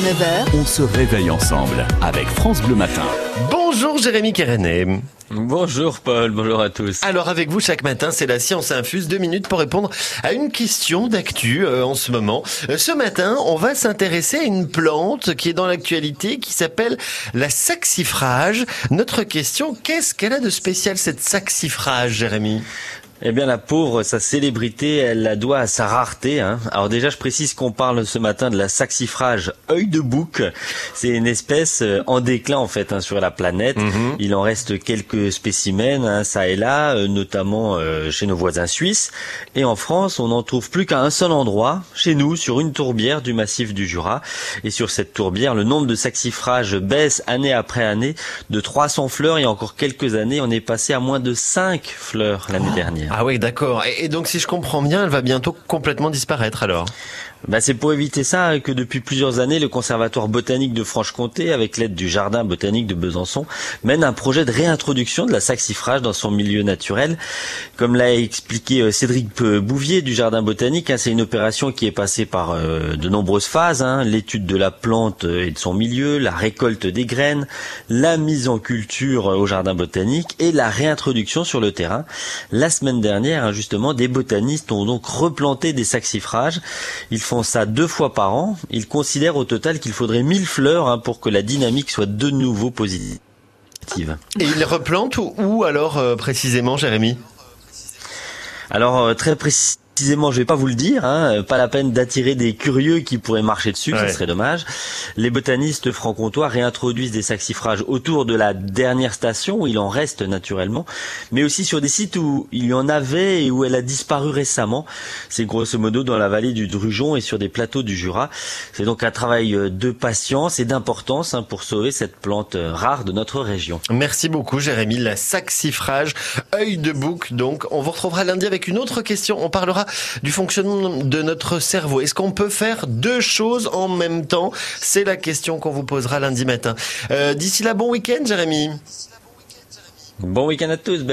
9h, On se réveille ensemble avec France Bleu Matin. Bonjour Jérémy Kérené. Bonjour Paul, bonjour à tous. Alors avec vous chaque matin, c'est la science infuse, deux minutes pour répondre à une question d'actu euh, en ce moment. Euh, ce matin, on va s'intéresser à une plante qui est dans l'actualité, qui s'appelle la saxifrage. Notre question, qu'est-ce qu'elle a de spécial cette saxifrage, Jérémy? Eh bien la pauvre, sa célébrité, elle la doit à sa rareté. Hein. Alors déjà, je précise qu'on parle ce matin de la saxifrage œil de bouc. C'est une espèce euh, en déclin en fait hein, sur la planète. Il en reste quelques spécimens, hein, ça et là, euh, notamment euh, chez nos voisins suisses. Et en France, on n'en trouve plus qu'à un seul endroit, chez nous, sur une tourbière du massif du Jura. Et sur cette tourbière, le nombre de saxifrages baisse année après année de 300 fleurs. Et encore quelques années, on est passé à moins de 5 fleurs l'année dernière. Ah oui, d'accord. Et, donc si je comprends bien, elle va bientôt complètement disparaître alors? Bah, c'est pour éviter ça que depuis plusieurs années, le Conservatoire botanique de Franche-Comté, avec l'aide du Jardin botanique de Besançon, mène un projet de réintroduction de la saxifrage dans son milieu naturel. Comme l'a expliqué euh, Cédric Peu- Bouvier du Jardin botanique, hein, c'est une opération qui est passée par euh, de nombreuses phases, hein, l'étude de la plante euh, et de son milieu, la récolte des graines, la mise en culture euh, au Jardin botanique et la réintroduction sur le terrain. La semaine dernière, hein, justement, des botanistes ont donc replanté des saxifrages. Ça deux fois par an. Ils considèrent au total qu'il faudrait 1000 fleurs hein, pour que la dynamique soit de nouveau positive. Et ils replantent où, où alors euh, précisément, Jérémy? Alors euh, très précisément, je vais pas vous le dire, hein, pas la peine d'attirer des curieux qui pourraient marcher dessus, Ouais. ça serait dommage. Les botanistes franc-comtois réintroduisent des saxifrages autour de la dernière station où il en reste naturellement, mais aussi sur des sites où il y en avait et où elle a disparu récemment. C'est grosso modo dans la vallée du Drujon et sur des plateaux du Jura. C'est donc un travail euh, de patience et d'importance hein, pour sauver cette plante euh, rare de notre région. Merci beaucoup Jérémy. La saxifrage, œil de bouc donc. On vous retrouvera lundi avec une autre question. On parlera du fonctionnement de notre cerveau. Est-ce qu'on peut faire deux choses en même temps? C'est la question qu'on vous posera lundi matin. Euh, D'ici là, bon week-end Jérémy. Bon week-end à tous, belle